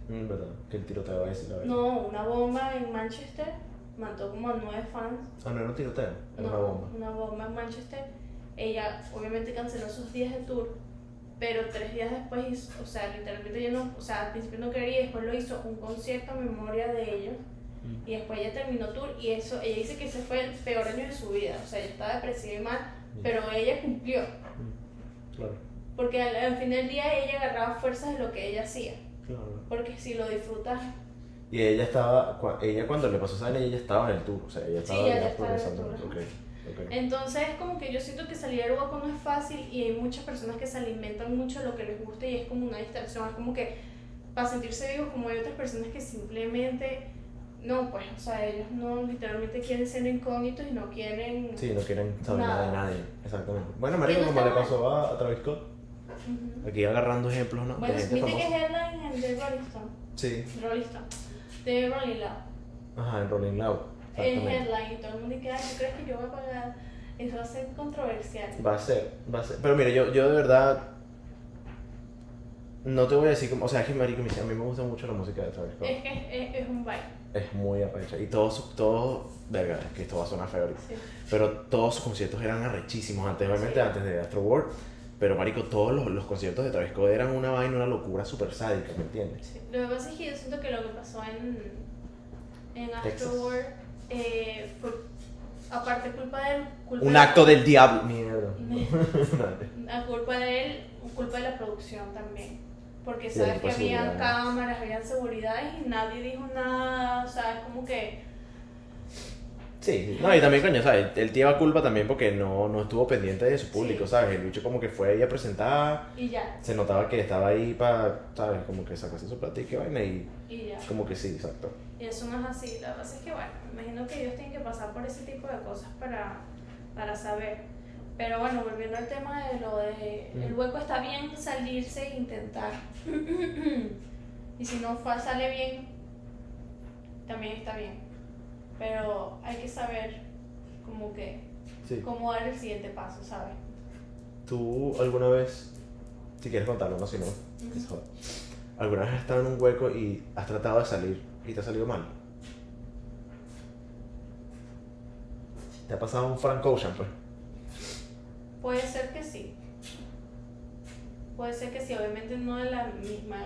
Mm, verdad, que el tiroteo la vaina. No, una bomba en Manchester mató como a nueve fans. Ah, no era un tiroteo, era No, una bomba. Una bomba en Manchester. Ella obviamente canceló sus días de tour, pero tres días después, hizo- o sea, literalmente yo no, o sea, al principio no quería y después lo hizo un concierto a memoria de ellos. Mm. Y después ella terminó tour y eso, ella dice que ese fue el peor año de su vida. O sea, ella estaba depresiva y mal, pero ella cumplió. Mm, Claro, Porque al, al fin del día ella agarraba fuerzas de lo que ella hacía. claro. Porque si lo disfrutas, Y ella estaba, cua- ella cuando le pasó esa ella estaba en el tour, o sea, ella Sí, estaba ella ya estaba en el tour, ok. Entonces, como que yo siento que salir del hueco no es fácil y hay muchas personas que se alimentan mucho de lo que les gusta y es como una distracción. Es como que para sentirse vivos, como hay otras personas que simplemente, no, pues, o sea, ellos no literalmente quieren ser incógnitos y no quieren. Sí, no quieren saber nada, Nada. de nadie, exactamente. Bueno, no como le pasó a, a Travis Scott, Ujú. aquí agarrando ejemplos, ¿no? Bueno, de viste que es headline en The Rolling Stone. Sí, Rolling Stone. De Rolling Loud. ajá, en Rolling Loud. Exactamente. headline y todo el mundo dice, ay, ¿tú crees que yo voy a pagar? Eso va a ser controversial. Va a ser, va a ser. Pero mira, yo, yo de verdad. No te voy a decir como. O sea, es que marico, a mí me gusta mucho la música de Travis Scott. Es que es, es, un vibe. Es muy arrecha. Y todos, todos, verga, es que esto va a sonar feo ahorita. Sí. Pero todos sus conciertos eran arrechísimos antes, obviamente Sí. antes de Astro World. Pero marico, todos los, los conciertos de Travis Scott eran una vaina, una locura súper sádica, ¿me entiendes? Sí, Lo que pasa es que yo siento que lo que pasó en, en Texas. Astroworld eh, fue, aparte, culpa de él. Culpa Un de- acto del diablo. Mierda. A culpa de él, culpa de la producción también. Porque Sí, sabes que habían seguridad. cámaras, habían seguridades y nadie dijo nada. O sea, es como que. Sí, no, y también, coño, ¿sabes? Él lleva culpa también porque no, no estuvo pendiente de su público, Sí. ¿sabes? El bicho como que fue ahí a presentar, Y ya, se notaba que estaba ahí para, ¿sabes? Como que sacarse su platica y vaina y y ya. como que sí, exacto. Y eso no es así. La verdad es que, bueno, me imagino que ellos tienen que pasar por ese tipo de cosas para, para saber. Pero bueno, volviendo al tema de lo de. El hueco está bien salirse e intentar. y si no sale bien, también está bien. Pero hay que saber, como que, Sí. cómo dar el siguiente paso, ¿sabes? ¿Tú alguna vez, si quieres contarlo, no, si no, joda. ¿alguna vez has estado en un hueco y has tratado de salir y te ha salido mal? ¿Te ha pasado un Frank Ocean, pues? Puede ser que sí. Puede ser que sí, obviamente no de la misma.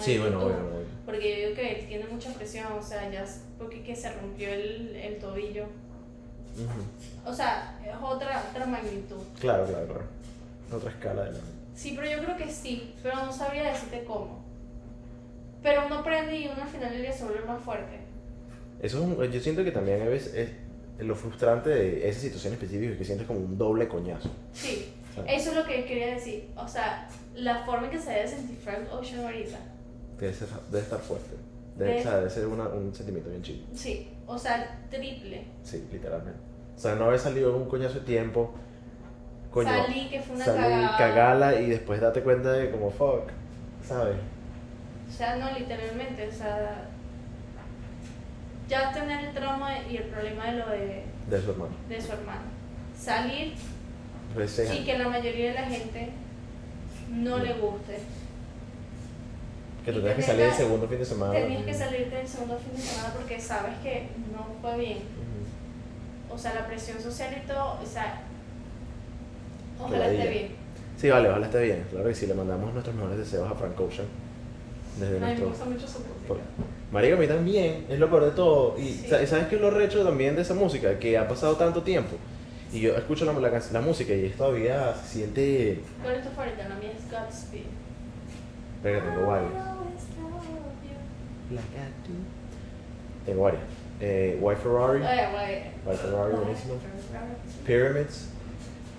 Sí, bueno, bueno, bueno. Porque yo digo que él tiene mucha presión, o sea, ya es porque que se rompió el, el tobillo. Ujú. O sea, es otra, otra magnitud. Claro, claro, claro. Otra escala de la... Sí, pero yo creo que sí, pero no sabría decirte cómo. Pero uno aprende y uno al final se vuelve más fuerte. Eso es un- yo siento que también a veces es lo frustrante de esa situación específica es que sientes como un doble coñazo. Sí, eso es lo que quería decir. O sea, la forma en que se debe sentir Frank Ocean ahorita. Debe, ser- debe estar fuerte. Debe, De- o sea, debe ser una- un sentimiento bien chido. Sí, o sea, triple. Sí, literalmente. O sea, no haber salido un coñazo de tiempo. Coño, Salí, que fue una salí, cagada. cagala y después date cuenta de como fuck, ¿sabes? O sea, no, literalmente, o sea, ya tener el trauma y el problema de lo de, De su hermano. de su hermano. Salir Pues, sí, y que la mayoría de la gente no le guste. Que tú y tenías que salir el segundo fin de semana. Tenías que salirte el segundo fin de semana porque sabes que no fue bien. Ujú. O sea, la presión social y todo, o sea, ojalá esté bien. Sí, vale, ojalá esté bien. Claro que sí, le mandamos nuestros mejores deseos a Frank Ocean. Desde Ay, me nuestro... gusta mucho su música. Marica, a mí también, es lo peor de todo. Y Sí. sa- ¿sabes qué es lo recho también de esa música? Que ha pasado tanto tiempo. Y yo escucho la, la, la música y es todavía se siente... ¿Cuál es tu favorita? La mía es Godspeed. Venga, tengo varias. Tengo varias. Eh, White Ferrari, Ay, güey. White Ferrari. Ferrari. Pyramids.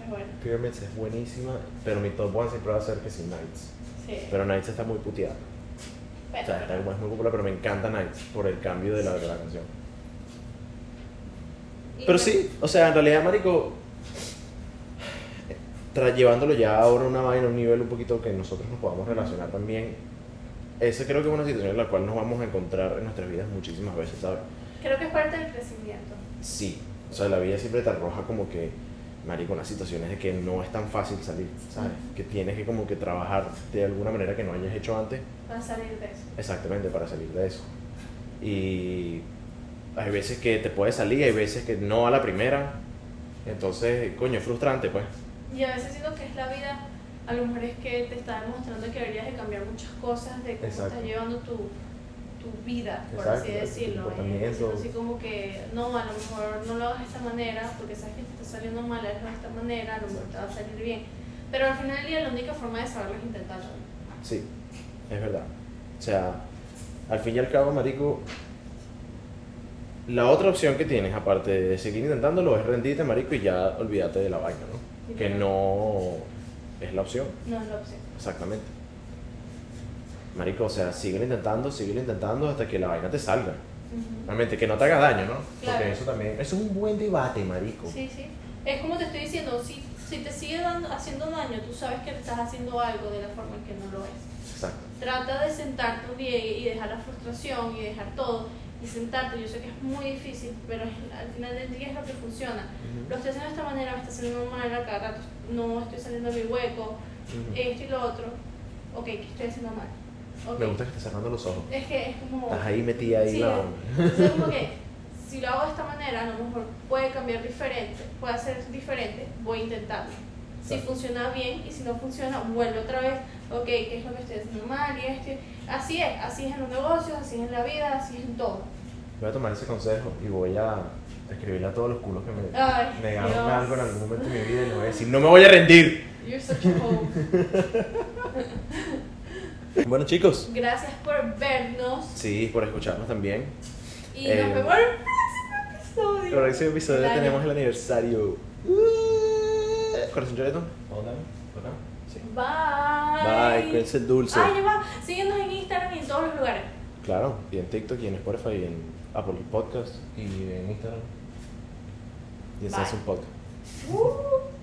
Es bueno. Pyramids es buenísima, pero mi top one siempre va a ser que sí, Nights. Sí. Pero Nights está muy puteada. O sea, está- es muy popular, pero me encanta Nights por el cambio de la, de la canción. Pero sí, o sea, en realidad, marico, tra- llevándolo ya ahora a una vaina, a un nivel un poquito que nosotros nos podamos relacionar también, esa creo que es una situación en la cual nos vamos a encontrar en nuestras vidas muchísimas veces, ¿sabes? Creo que es parte del crecimiento. Sí, o sea, la vida siempre te arroja como que, marico, unas situaciones de que no es tan fácil salir, ¿sabes? Que tienes que como que trabajar de alguna manera que no hayas hecho antes, Para salir de eso. exactamente, para salir de eso. Y hay veces que te puede salir, hay veces que no a la primera, entonces, coño, es frustrante, pues. Y a veces siento que es la vida, a lo mejor es que te está demostrando que deberías de cambiar muchas cosas de cómo Exacto. estás llevando tu, tu vida, por Exacto, así decirlo. Es decir, así como que, no, a lo mejor no lo hagas de esta manera, porque sabes que te está saliendo mal, hazlo de esta manera, a lo mejor te va a salir bien. Pero al final del día la única forma de saberlo es intentarlo. Sí, es verdad. O sea, al fin y al cabo, marico, la otra opción que tienes, aparte de seguir intentándolo, es rendirte, marico, y ya olvídate de la vaina, ¿no? Que no es la opción, No es la opción. exactamente. Marico, o sea, sigue intentando, sigue intentando hasta que la vaina te salga. Realmente, que no te haga daño, ¿no? Claro. Porque eso también, eso es un buen debate, marico. Sí, sí. Es como te estoy diciendo, si, si te sigue dando, haciendo daño, tú sabes que estás haciendo algo de la forma en que no lo es. Exacto. Trata de sentarte un día y y dejar la frustración y dejar todo y sentarte. Yo sé que es muy difícil, pero es- al final del día es lo que funciona. Lo estoy haciendo de esta manera, me está saliendo mal a cada rato, no estoy saliendo de mi hueco, Ujú. esto y lo otro. Ok, ¿qué estoy haciendo mal? Me gusta que estés cerrando los ojos. Es que es como... Estás ahí metida ahí, Sí, la- entonces como que si lo hago de esta manera, a lo mejor puede cambiar diferente, puede ser diferente, voy a intentarlo. Si funciona bien y si no funciona, vuelve otra vez, ok, ¿qué es lo que estoy haciendo mal? Y esto, así es, así es en los negocios, así es en la vida, así es en todo. Voy a tomar ese consejo y voy a escribirle a todos los culos que me Ay, negaron Dios. algo en algún momento de mi vida y le voy a decir, no me voy a rendir. You're such a. Bueno chicos, Gracias por vernos sí, por escucharnos también. y Eh, nos vemos en el próximo episodio. En el próximo episodio tenemos el aniversario. Uh, Corazón Choreto. Sí. Bye. Bye, cuídense dulce. Ay, va. Síguenos en Instagram y en todos los lugares. Claro, y en TikTok y en Spotify y en Apple Podcast y en Instagram. Y en. Samsung Podcast. Uh.